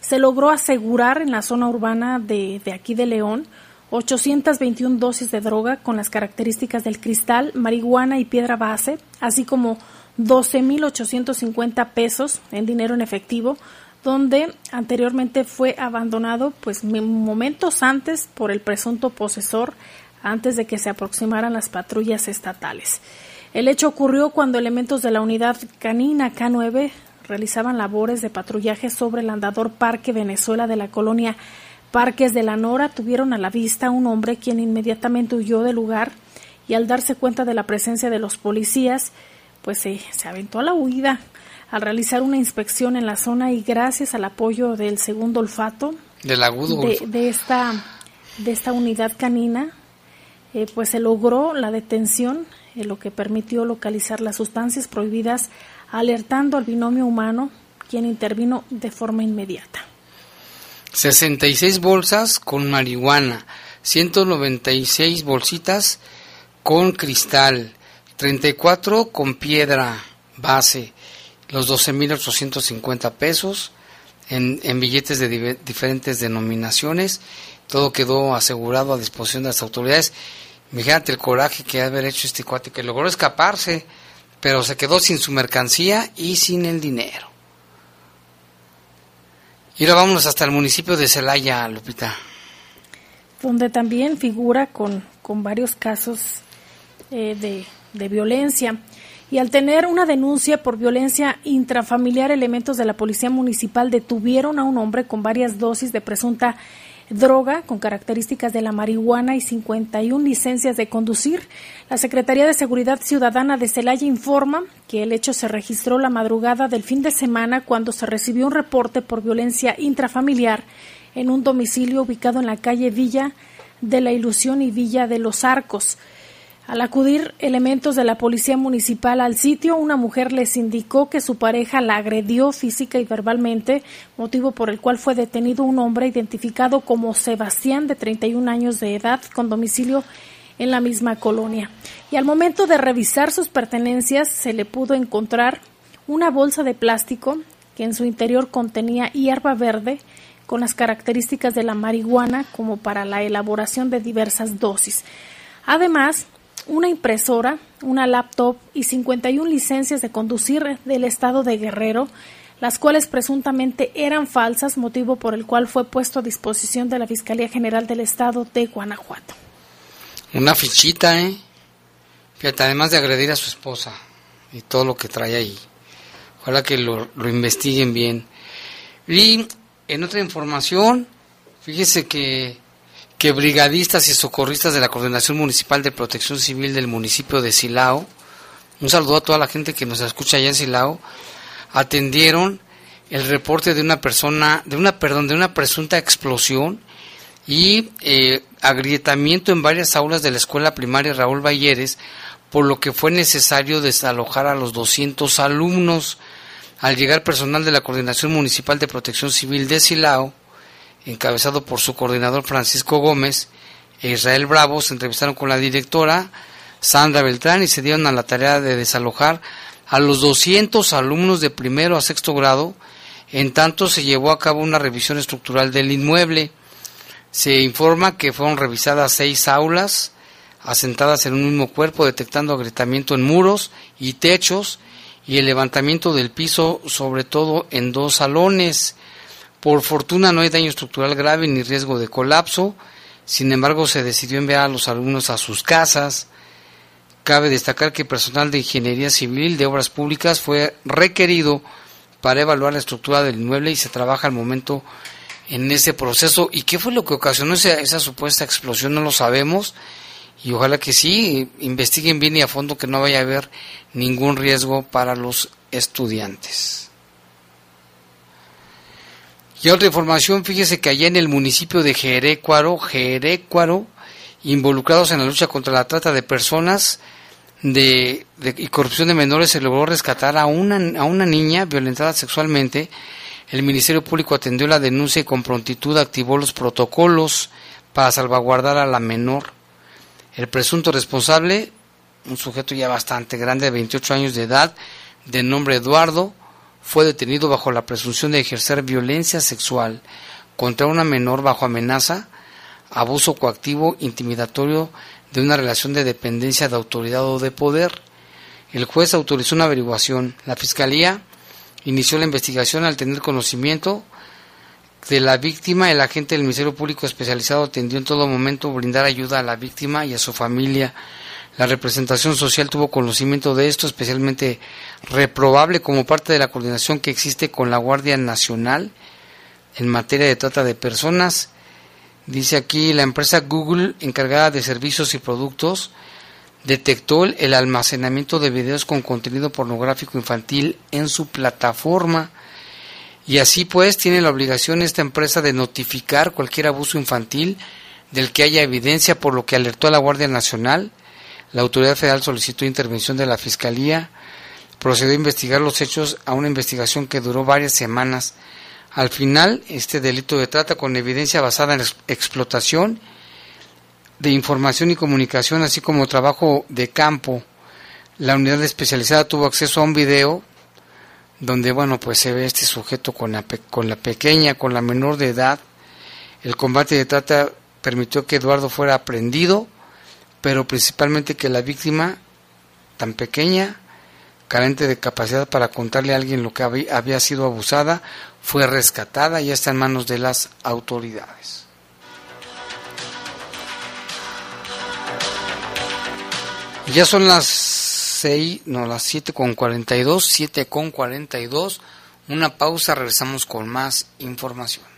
se logró asegurar en la zona urbana de, de aquí de León 821 dosis de droga con las características del cristal, marihuana y piedra base, así como 12.850 pesos en dinero en efectivo, donde anteriormente fue abandonado pues momentos antes por el presunto posesor antes de que se aproximaran las patrullas estatales. El hecho ocurrió cuando elementos de la unidad canina K9 realizaban labores de patrullaje sobre el andador Parque Venezuela de la colonia Parques de la Nora. Tuvieron a la vista a un hombre quien inmediatamente huyó del lugar y al darse cuenta de la presencia de los policías, pues se, se aventó a la huida. Al realizar una inspección en la zona y gracias al apoyo del segundo olfato del agudo de, esta de esta unidad canina, eh, pues se logró la detención, eh, lo que permitió localizar las sustancias prohibidas, alertando al binomio humano, quien intervino de forma inmediata. 66 bolsas con marihuana, 196 bolsitas con cristal, 34 con piedra base, los 12.850 pesos en, en billetes de diferentes denominaciones. Todo quedó asegurado a disposición de las autoridades. Imagínate el coraje que ha haber hecho este cuate, que logró escaparse, pero se quedó sin su mercancía y sin el dinero. Y ahora vámonos hasta el municipio de Celaya, Lupita. Donde también figura con, con varios casos eh, de, de violencia. Y al tener una denuncia por violencia intrafamiliar, elementos de la Policía Municipal detuvieron a un hombre con varias dosis de presunta droga con características de la marihuana y 51 licencias de conducir. La Secretaría de Seguridad Ciudadana de Celaya informa que el hecho se registró la madrugada del fin de semana cuando se recibió un reporte por violencia intrafamiliar en un domicilio ubicado en la calle Villa de la Ilusión y Villa de los Arcos. Al acudir elementos de la policía municipal al sitio, una mujer les indicó que su pareja la agredió física y verbalmente, motivo por el cual fue detenido un hombre identificado como Sebastián, de 31 años de edad, con domicilio en la misma colonia. Y al momento de revisar sus pertenencias, se le pudo encontrar una bolsa de plástico que en su interior contenía hierba verde con las características de la marihuana como para la elaboración de diversas dosis. Además, una impresora, una laptop y 51 licencias de conducir del estado de Guerrero, las cuales presuntamente eran falsas, motivo por el cual fue puesto a disposición de la Fiscalía General del Estado de Guanajuato. Una fichita, ¿eh? Fíjate, además de agredir a su esposa y todo lo que trae ahí. Ojalá que lo, lo investiguen bien. Y en otra información, fíjese que que brigadistas y socorristas de la Coordinación Municipal de Protección Civil del municipio de Silao, un saludo a toda la gente que nos escucha allá en Silao, atendieron el reporte de una persona, de una, perdón, de una presunta explosión y eh, agrietamiento en varias aulas de la escuela primaria Raúl Balleres, por lo que fue necesario desalojar a los 200 alumnos. Al llegar personal de la Coordinación Municipal de Protección Civil de Silao, encabezado por su coordinador Francisco Gómez e Israel Bravo, se entrevistaron con la directora Sandra Beltrán y se dieron a la tarea de desalojar a los 200 alumnos de primero a sexto grado. En tanto, se llevó a cabo una revisión estructural del inmueble. Se informa que fueron revisadas seis aulas asentadas en un mismo cuerpo, detectando agrietamiento en muros y techos y el levantamiento del piso, sobre todo en dos salones. Por fortuna no hay daño estructural grave ni riesgo de colapso. Sin embargo, se decidió enviar a los alumnos a sus casas. Cabe destacar que personal de Ingeniería Civil de Obras Públicas fue requerido para evaluar la estructura del inmueble y se trabaja al momento en ese proceso. ¿Y qué fue lo que ocasionó esa, esa supuesta explosión? No lo sabemos. Y ojalá que sí, investiguen bien y a fondo que no vaya a haber ningún riesgo para los estudiantes. Y otra información, fíjese que allá en el municipio de Jerecuaro, Jerecuaro, involucrados en la lucha contra la trata de personas de, y corrupción de menores, se logró rescatar a una, a una niña violentada sexualmente. El Ministerio Público atendió la denuncia y con prontitud activó los protocolos para salvaguardar a la menor. El presunto responsable un sujeto ya bastante grande, de 28 años de edad, de nombre Eduardo, fue detenido bajo la presunción de ejercer violencia sexual contra una menor bajo amenaza, abuso coactivo, intimidatorio de una relación de dependencia de autoridad o de poder. El juez autorizó una averiguación. La Fiscalía inició la investigación al tener conocimiento de la víctima. El agente del Ministerio Público Especializado atendió en todo momento brindar ayuda a la víctima y a su familia. La representación social tuvo conocimiento de esto, especialmente reprobable como parte de la coordinación que existe con la Guardia Nacional en materia de trata de personas. Dice aquí la empresa Google, encargada de servicios y productos, detectó el almacenamiento de videos con contenido pornográfico infantil en su plataforma. Y así pues tiene la obligación esta empresa de notificar cualquier abuso infantil del que haya evidencia, por lo que alertó a la Guardia Nacional. La autoridad federal solicitó intervención de la Fiscalía, procedió a investigar los hechos a una investigación que duró varias semanas. Al final, este delito de trata con evidencia basada en explotación de información y comunicación, así como trabajo de campo. La unidad especializada tuvo acceso a un video donde, bueno, pues se ve este sujeto con la, con la pequeña, con la menor de edad. El combate de trata permitió que Eduardo fuera aprendido, pero principalmente que la víctima, tan pequeña, carente de capacidad para contarle a alguien lo que había sido abusada, fue rescatada y está en manos de las autoridades. Ya son las 6, no, las 7 con 42, 7 con 42. Una pausa, regresamos con más información.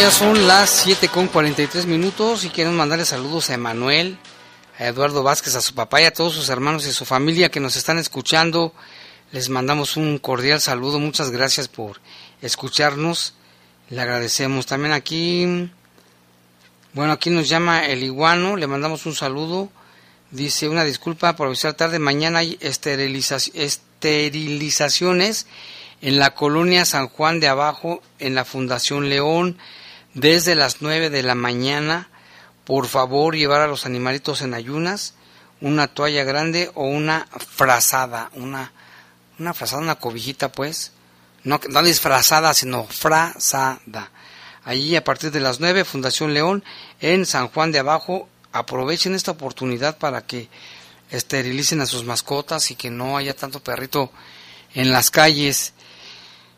Ya son las 7 con 43 minutos y quiero mandarle saludos a Emanuel, a Eduardo Vázquez, a su papá y a todos sus hermanos y su familia que nos están escuchando. Les mandamos un cordial saludo. Muchas gracias por escucharnos. Le agradecemos. También aquí, bueno, aquí nos llama el iguano. Le mandamos un saludo. Dice una disculpa por avisar tarde. Mañana hay esterilizaciones en la colonia San Juan de Abajo, en la Fundación León, desde las 9 de la mañana por favor llevar a los animalitos en ayunas una toalla grande o una frazada, una, una frazada, una cobijita pues, no, no disfrazada, sino frazada. Allí a partir de las 9, Fundación León, en San Juan de Abajo, aprovechen esta oportunidad para que esterilicen a sus mascotas y que no haya tanto perrito en las calles.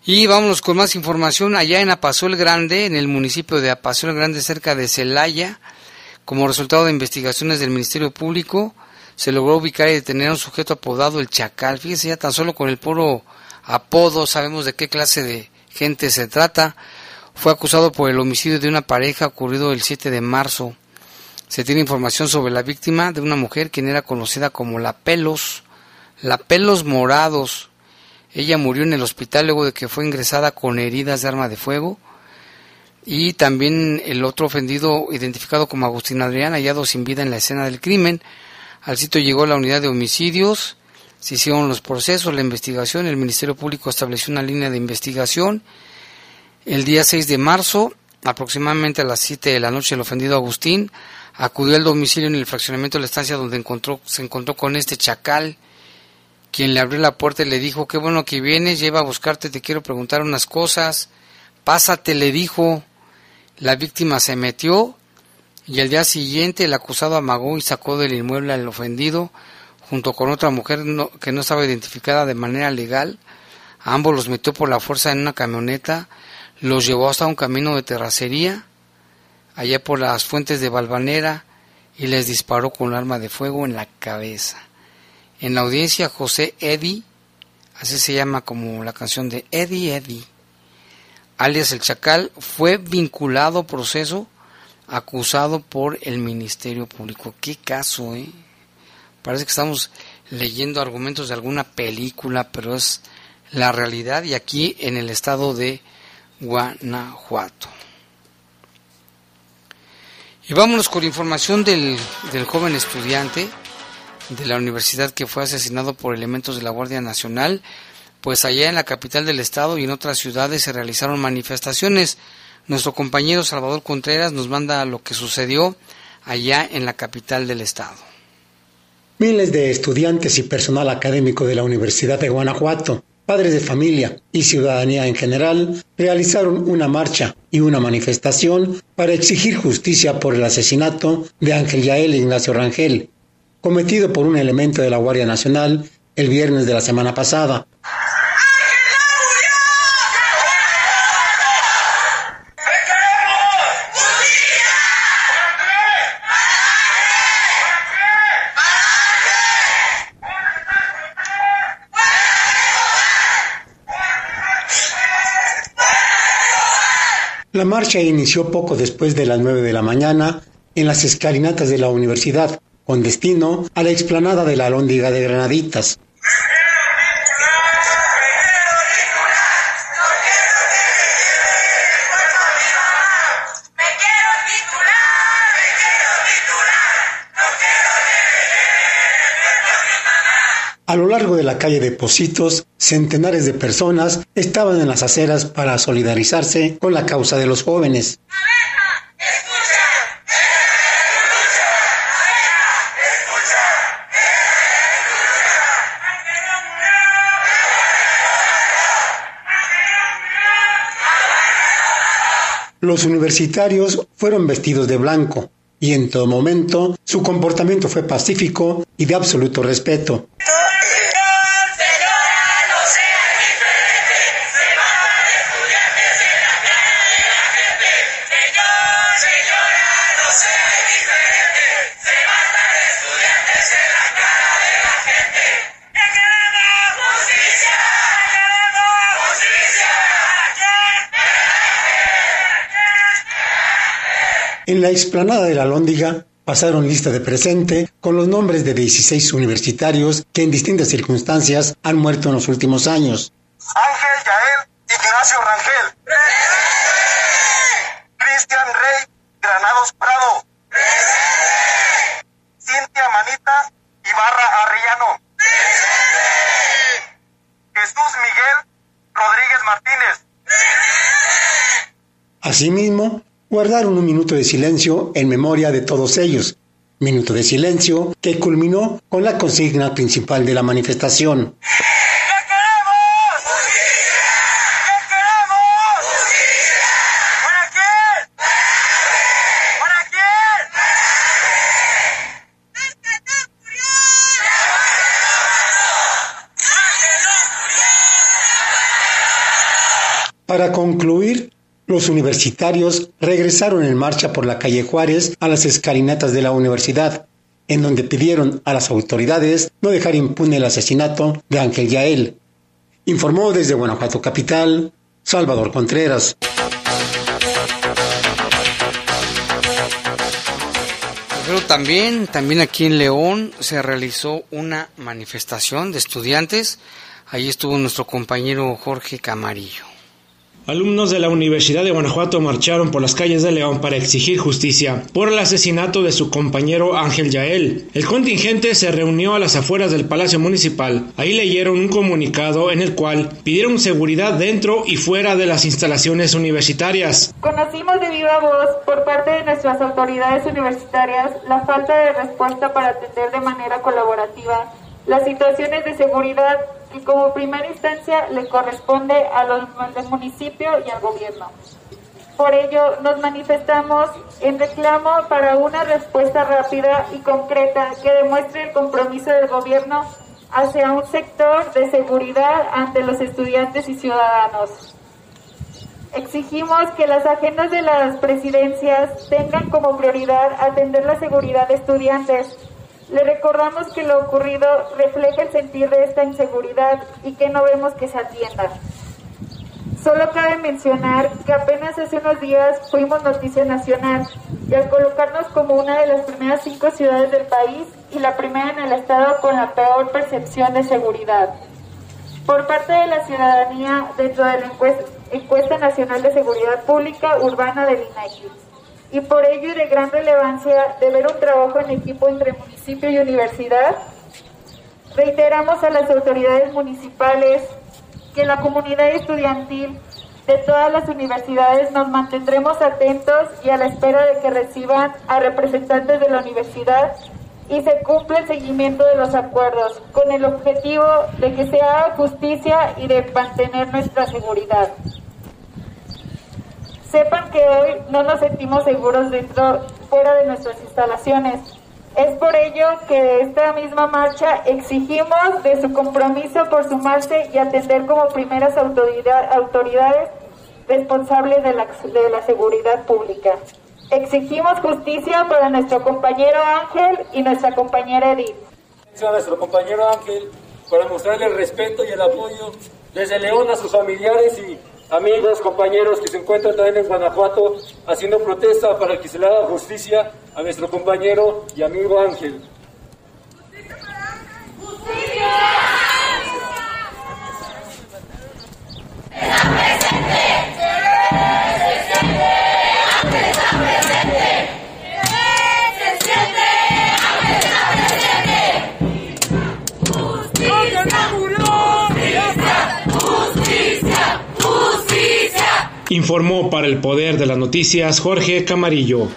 Y vámonos con más información allá en Apasol Grande, en el municipio de Apasol Grande, cerca de Celaya como resultado de investigaciones del Ministerio Público, se logró ubicar y detener a un sujeto apodado el Chacal. Fíjese, ya tan solo con el puro apodo sabemos de qué clase de gente se trata. Fue acusado por el homicidio de una pareja ocurrido el 7 de marzo. Se tiene información sobre la víctima de una mujer quien era conocida como La Pelos, La Pelos Morados. Ella murió en el hospital luego de que fue ingresada con heridas de arma de fuego y también el otro ofendido identificado como Agustín Adrián hallado sin vida en la escena del crimen. Al sitio llegó la unidad de homicidios, se hicieron los procesos, la investigación, el Ministerio Público estableció una línea de investigación. El día 6 de marzo, aproximadamente a las 7 de la noche, el ofendido Agustín acudió al domicilio en el fraccionamiento de la estancia donde encontró, se encontró con este chacal, quien le abrió la puerta y le dijo, qué bueno que vienes, lleva a buscarte, te quiero preguntar unas cosas. Pásate, le dijo. La víctima se metió y al día siguiente el acusado amagó y sacó del inmueble al ofendido junto con otra mujer que no estaba identificada de manera legal. ambos los metió por la fuerza en una camioneta, los llevó hasta un camino de terracería, allá por las fuentes de Valvanera, y les disparó con un arma de fuego en la cabeza. En la audiencia, José Eddy, así se llama como la canción de Eddie Eddy, alias el Chacal, fue vinculado proceso acusado por el Ministerio Público. Qué caso, ¿eh? Parece que estamos leyendo argumentos de alguna película, pero es la realidad y aquí en el estado de Guanajuato. Y vámonos con información del, del joven estudiante de la universidad que fue asesinado por elementos de la Guardia Nacional, pues allá en la capital del estado y en otras ciudades se realizaron manifestaciones. Nuestro compañero Salvador Contreras nos manda lo que sucedió allá en la capital del estado. Miles de estudiantes y personal académico de la Universidad de Guanajuato, padres de familia y ciudadanía en general realizaron una marcha y una manifestación para exigir justicia por el asesinato de Ángel Yael Ignacio Rangel, cometido por un elemento de la Guardia Nacional el viernes de la semana pasada. La marcha inició poco después de las nueve de la mañana en las escalinatas de la universidad, con destino a la explanada de la Alhóndiga de Granaditas. A lo largo de la calle de Positos, centenares de personas estaban en las aceras para solidarizarse con la causa de los jóvenes. Los universitarios fueron vestidos de blanco y en todo momento su comportamiento fue pacífico y de absoluto respeto. En la explanada de la Lóndiga pasaron lista de presente con los nombres de 16 universitarios que en distintas circunstancias han muerto en los últimos años. Ángel Yael Ignacio Rangel. Cristian Rey Granados Prado. Cintia Manita Ibarra Arrellano. Jesús Miguel Rodríguez Martínez. Asimismo, guardaron un minuto de silencio en memoria de todos ellos, minuto de silencio que culminó con la consigna principal de la manifestación. Para concluir, los universitarios regresaron en marcha por la calle Juárez a las escalinatas de la universidad, en donde pidieron a las autoridades no dejar impune el asesinato de Ángel Yael. Informó desde Guanajuato Capital, Salvador Contreras. Pero también, también aquí en León se realizó una manifestación de estudiantes. Ahí estuvo nuestro compañero Jorge Camarillo. Alumnos de la Universidad de Guanajuato marcharon por las calles de León para exigir justicia por el asesinato de su compañero Ángel Yael. El contingente se reunió a las afueras del Palacio Municipal. Ahí leyeron un comunicado en el cual pidieron seguridad dentro y fuera de las instalaciones universitarias. Conocimos de viva voz por parte de nuestras autoridades universitarias la falta de respuesta para atender de manera colaborativa las situaciones de seguridad que como primera instancia le corresponde a los del municipio y al gobierno. Por ello, nos manifestamos en reclamo para una respuesta rápida y concreta que demuestre el compromiso del gobierno hacia un sector de seguridad ante los estudiantes y ciudadanos. Exigimos que las agendas de las presidencias tengan como prioridad atender la seguridad de estudiantes. Le recordamos que lo ocurrido refleja el sentir de esta inseguridad y que no vemos que se atienda. Solo cabe mencionar que apenas hace unos días fuimos noticia nacional y al colocarnos como una de las primeras cinco ciudades del país y la primera en el estado con la peor percepción de seguridad. Por parte de la ciudadanía, dentro de la encuesta, nacional de seguridad pública urbana del INEGI. Y por ello y de gran relevancia de ver un trabajo en equipo entre municipio y universidad, reiteramos a las autoridades municipales que la comunidad estudiantil de todas las universidades nos mantendremos atentos y a la espera de que reciban a representantes de la universidad y se cumpla el seguimiento de los acuerdos con el objetivo de que se haga justicia y de mantener nuestra seguridad. Sepan que hoy no nos sentimos seguros dentro fuera de nuestras instalaciones. Es por ello que de esta misma marcha exigimos de su compromiso por sumarse y atender como primeras autoridades responsables de la, de la seguridad pública. Exigimos justicia para nuestro compañero Ángel y nuestra compañera Edith. A nuestro compañero Ángel para mostrarle el respeto y el apoyo desde León a sus familiares y amigos, compañeros que se encuentran también en Guanajuato haciendo protesta para que se le haga justicia a nuestro compañero y amigo Ángel. ¡Justicia! Informó para el Poder de las Noticias Jorge Camarillo.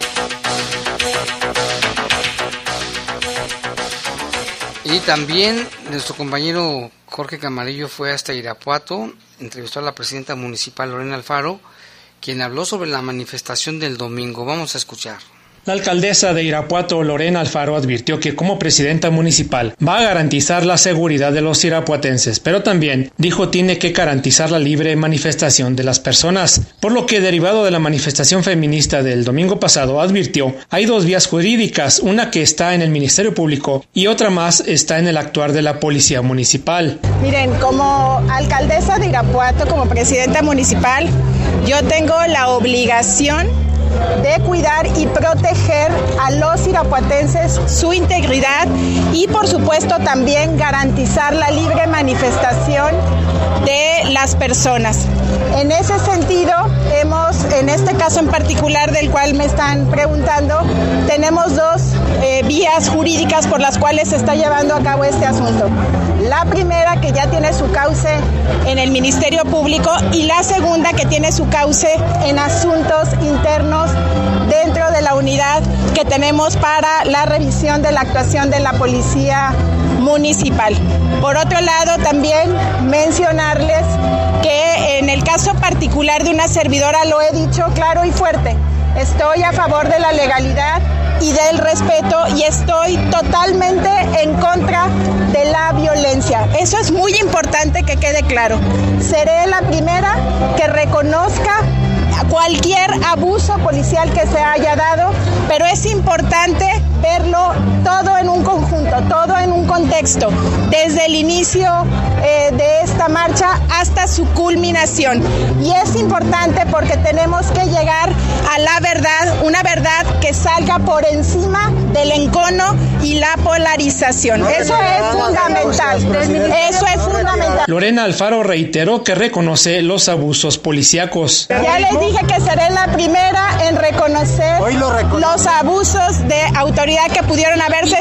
Y también nuestro compañero Jorge Camarillo fue hasta Irapuato, entrevistó a la presidenta municipal Lorena Alfaro, quien habló sobre la manifestación del domingo. Vamos a escuchar. La alcaldesa de Irapuato, Lorena Alfaro, advirtió que como presidenta municipal va a garantizar la seguridad de los irapuatenses, pero también dijo tiene que garantizar la libre manifestación de las personas, por lo que derivado de la manifestación feminista del domingo pasado advirtió hay dos vías jurídicas, una que está en el Ministerio Público y otra más está en el actuar de la Policía Municipal. Miren, como alcaldesa de Irapuato, como presidenta municipal, yo tengo la obligación de cuidar y proteger a los irapuatenses su integridad y por supuesto también garantizar la libre manifestación de las personas. En ese sentido, hemos, en este caso en particular del cual me están preguntando, tenemos dos eh, vías jurídicas por las cuales se está llevando a cabo este asunto. La primera que ya tiene su cauce en el Ministerio Público y la segunda que tiene su cauce en asuntos internos dentro de la unidad que tenemos para la revisión de la actuación de la Policía Municipal. Por otro lado, también mencionarles que en el caso particular de una servidora lo he dicho claro y fuerte, estoy a favor de la legalidad y del respeto y estoy totalmente en contra de la violencia. Eso es muy importante que quede claro. Seré la primera que reconozca cualquier abuso policial que se haya dado, pero es importante verlo todo en un conjunto, todo en un contexto, desde el inicio eh, de esta marcha hasta su culminación. Y es importante porque tenemos que llegar a la verdad, una verdad que salga por encima del encono y la polarización. Eso es fundamental. Eso es fundamental. Lorena Alfaro reiteró que reconoce los abusos policíacos. Ya les dije que seré la primera en reconocer los abusos de autoridad que pudieron haberse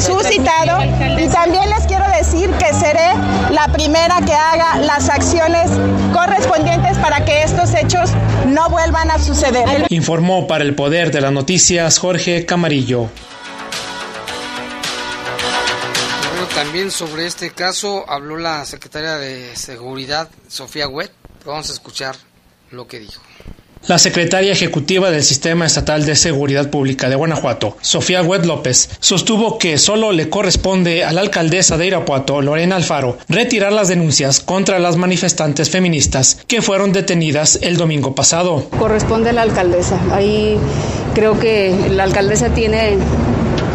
suscitado. Y también les quiero decir que seré la primera que haga las acciones correspondientes para que estos hechos no vuelvan a suceder. Informó para el Poder de las Noticias Jorge Camarillo. también sobre este caso habló la secretaria de Seguridad, Sofía Wet. Vamos a escuchar lo que dijo. La secretaria ejecutiva del Sistema Estatal de Seguridad Pública de Guanajuato, Sofía Wet López, sostuvo que solo le corresponde a la alcaldesa de Irapuato, Lorena Alfaro, retirar las denuncias contra las manifestantes feministas que fueron detenidas el domingo pasado. Corresponde a la alcaldesa. Ahí creo que la alcaldesa tiene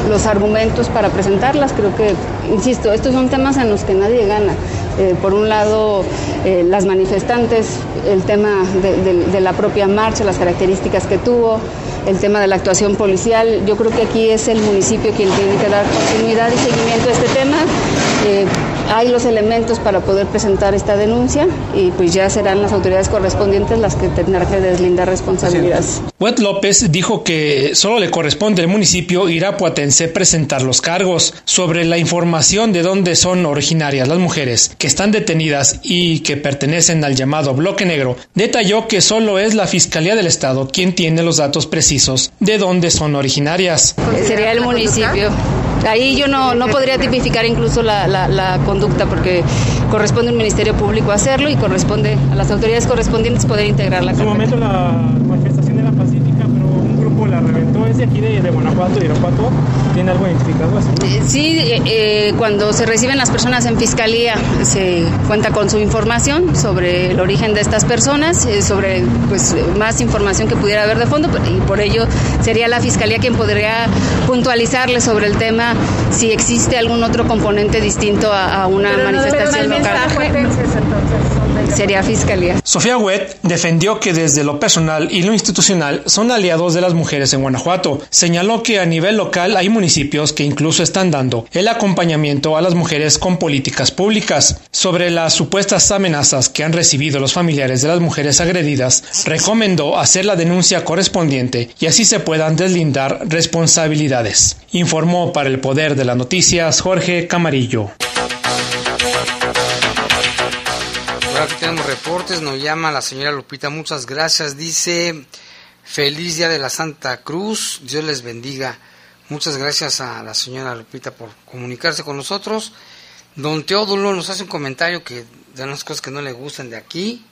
los argumentos para presentarlas. Creo que, insisto, estos son temas en los que nadie gana. Eh, por un lado, eh, las manifestantes, el tema de, la propia marcha, las características que tuvo, el tema de la actuación policial. Yo creo que aquí es el municipio quien tiene que dar continuidad y seguimiento a este tema. Eh, hay los elementos para poder presentar esta denuncia y pues ya serán las autoridades correspondientes las que tendrán que deslindar responsabilidades. Wet López dijo que solo le corresponde al municipio irapuatense presentar los cargos sobre la información de dónde son originarias las mujeres que están detenidas y que pertenecen al llamado bloque negro. Detalló que solo es la Fiscalía del Estado quien tiene los datos precisos de dónde son originarias. Sería el municipio. Ahí yo no, no podría tipificar incluso la, la, la conducta porque corresponde al Ministerio Público hacerlo y corresponde a las autoridades correspondientes poder integrarla. En su momento la manifestación era pacífica, pero un grupo la reventó. ¿Es de aquí de, de Guanajuato, de Irapuato? ¿Tiene algo identificado así? Eh, sí, eh, eh, cuando se reciben las personas en fiscalía se cuenta con su información sobre el origen de estas personas, eh, sobre pues más información que pudiera haber de fondo y por ello sería la fiscalía quien podría puntualizarle sobre el tema si existe algún otro componente distinto a, a una Pero no manifestación deben local. Sería fiscalía. Sofía Wet defendió que desde lo personal y lo institucional son aliados de las mujeres en Guanajuato. Señaló que a nivel local hay municipios que incluso están dando el acompañamiento a las mujeres con políticas públicas. Sobre las supuestas amenazas que han recibido los familiares de las mujeres agredidas, recomendó hacer la denuncia correspondiente y así se puedan deslindar responsabilidades. Informó para el Poder de las Noticias Jorge Camarillo. Ahora aquí tenemos reportes, nos llama la señora Lupita, muchas gracias, dice feliz día de la Santa Cruz, Dios les bendiga. Muchas gracias a la señora Lupita por comunicarse con nosotros. Don Teodulo nos hace un comentario que de unas cosas que no le gustan de aquí.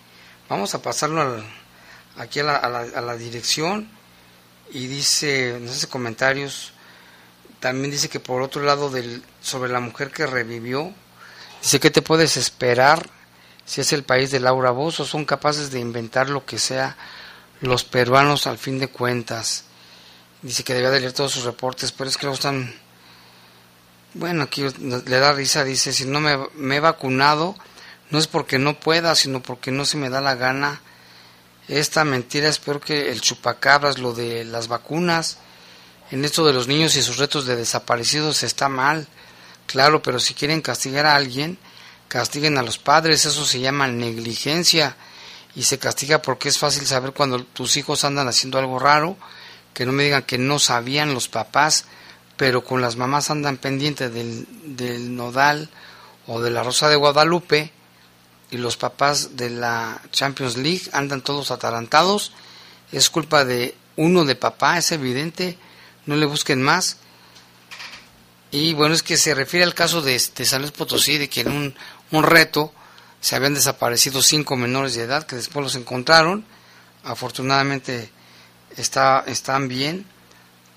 Vamos a pasarlo al- aquí a la, a la- a la dirección y dice, nos hace comentarios. También dice que por otro lado del, sobre la mujer que revivió, dice que te puedes esperar si es el país de Laura Bozo, son capaces de inventar lo que sea los peruanos al fin de cuentas. Dice que debía de leer todos sus reportes, pero es que luego están... Bueno, aquí le da risa, dice, si no me, he vacunado, no es porque no pueda, sino porque no se me da la gana. Esta mentira es peor que el chupacabras, lo de las vacunas. En esto de los niños y sus retos de desaparecidos está mal, claro, pero si quieren castigar a alguien, castiguen a los padres, eso se llama negligencia y se castiga porque es fácil saber cuando tus hijos andan haciendo algo raro, que no me digan que no sabían los papás, pero con las mamás andan pendientes del, del nodal o de la Rosa de Guadalupe y los papás de la Champions League andan todos atarantados, es culpa de uno de papá, es evidente, no le busquen más. Y bueno, es que se refiere al caso de, de San Luis Potosí, de que en un, un reto se habían desaparecido cinco menores de edad que después los encontraron. Afortunadamente está, están bien,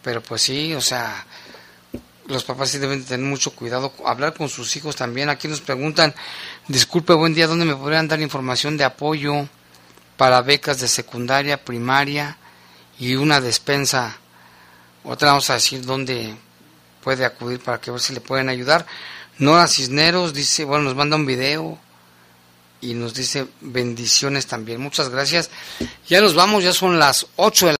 pero pues sí, o sea, los papás sí deben tener mucho cuidado, hablar con sus hijos también. Aquí nos preguntan, disculpe, buen día, ¿dónde me podrían dar información de apoyo para becas de secundaria, primaria y una despensa? Otra vamos a decir dónde puede acudir para que ver si le pueden ayudar. Nora Cisneros dice, bueno, nos manda un video y nos dice bendiciones también. Muchas gracias. Ya nos vamos, ya son las 8 de la